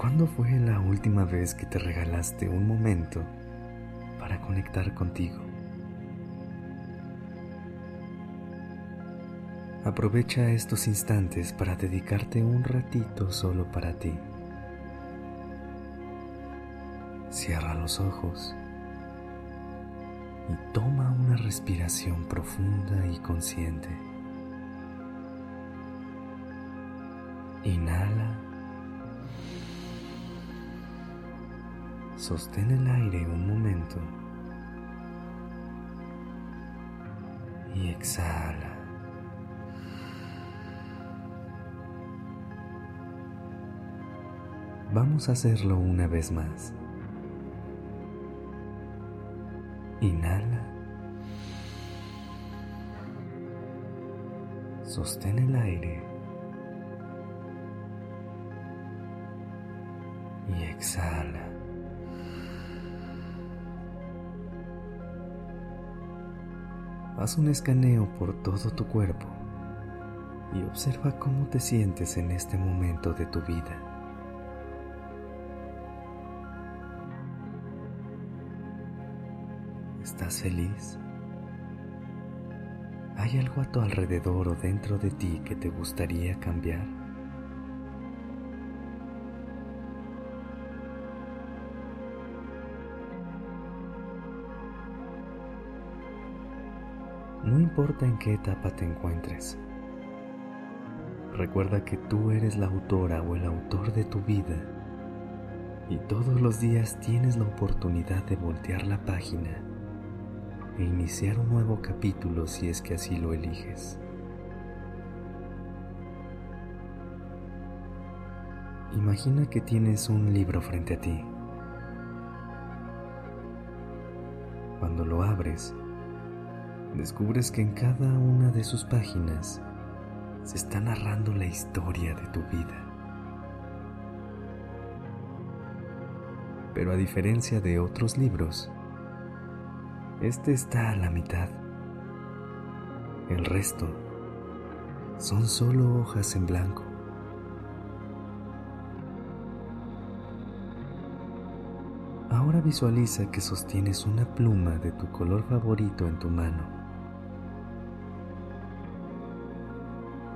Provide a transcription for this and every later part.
¿Cuándo fue la última vez que te regalaste un momento para conectar contigo? Aprovecha estos instantes para dedicarte un ratito solo para ti. Cierra los ojos y toma una respiración profunda y consciente. Inhala. Sostén el aire un momento y exhala. Vamos a hacerlo una vez más. Inhala. Sostén el aire. Y exhala. Haz un escaneo por todo tu cuerpo y observa cómo te sientes en este momento de tu vida. ¿Estás feliz? ¿Hay algo a tu alrededor o dentro de ti que te gustaría cambiar? No importa en qué etapa te encuentres. Recuerda que tú eres la autora o el autor de tu vida y todos los días tienes la oportunidad de voltear la página e iniciar un nuevo capítulo si es que así lo eliges. Imagina que tienes un libro frente a ti. Cuando lo abres, descubres que en cada una de sus páginas se está narrando la historia de tu vida. Pero a diferencia de otros libros, este está a la mitad. El resto son solo hojas en blanco. Ahora visualiza que sostienes una pluma de tu color favorito en tu mano.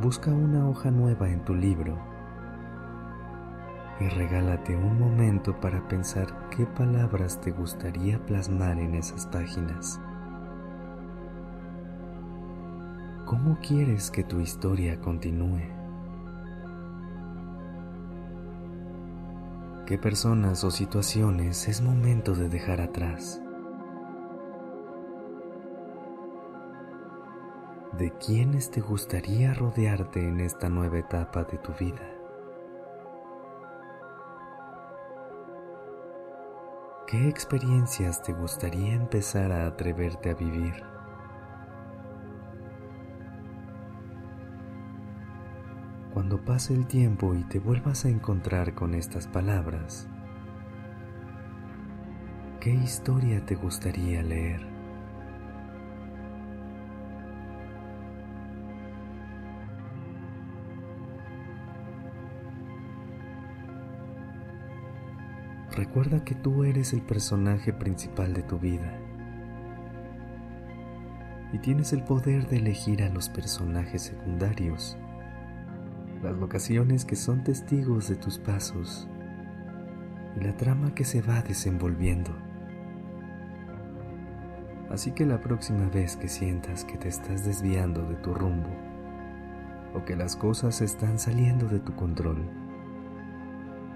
Busca una hoja nueva en tu libro y regálate un momento para pensar qué palabras te gustaría plasmar en esas páginas. ¿Cómo quieres que tu historia continúe? ¿Qué personas o situaciones es momento de dejar atrás? ¿De quiénes te gustaría rodearte en esta nueva etapa de tu vida? ¿Qué experiencias te gustaría empezar a atreverte a vivir? Cuando pase el tiempo y te vuelvas a encontrar con estas palabras, ¿qué historia te gustaría leer? Recuerda que tú eres el personaje principal de tu vida y tienes el poder de elegir a los personajes secundarios, las locaciones que son testigos de tus pasos y la trama que se va desenvolviendo. Así que la próxima vez que sientas que te estás desviando de tu rumbo o que las cosas están saliendo de tu control,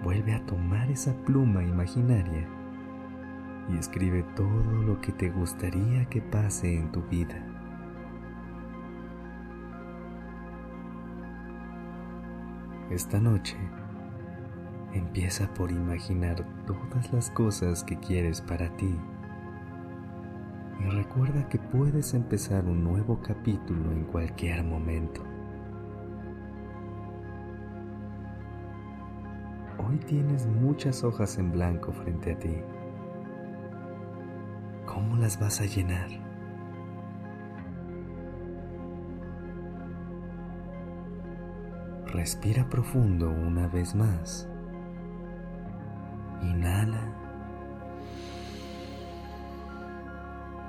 vuelve a tomar esa pluma imaginaria y escribe todo lo que te gustaría que pase en tu vida. Esta noche empieza por imaginar todas las cosas que quieres para ti. Y recuerda que puedes empezar un nuevo capítulo en cualquier momento. Tienes muchas hojas en blanco frente a ti. ¿Cómo las vas a llenar? Respira profundo una vez más. Inhala.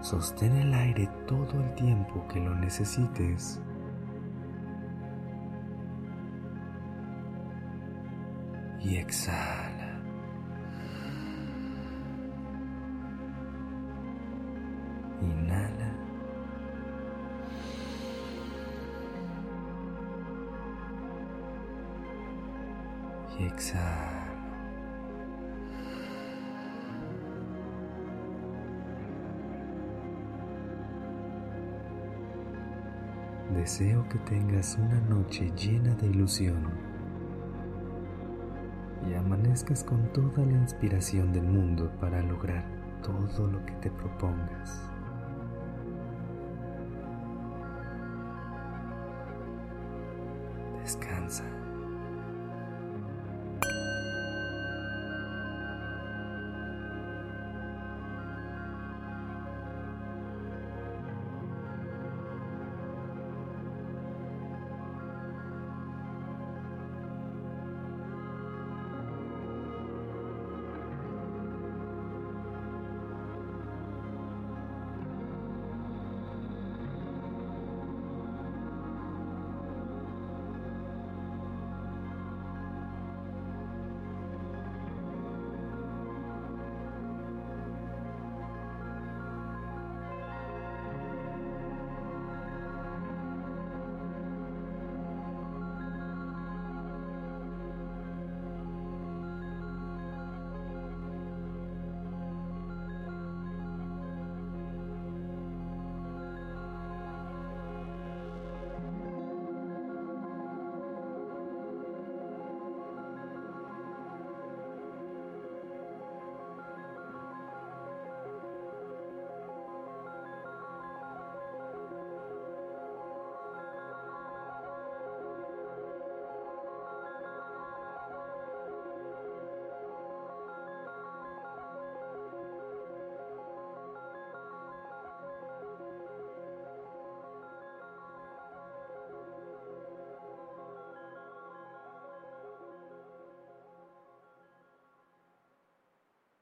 Sostén el aire todo el tiempo que lo necesites. Y exhala. Inhala. Y exhala. Deseo que tengas una noche llena de ilusión con toda la inspiración del mundo para lograr todo lo que te propongas.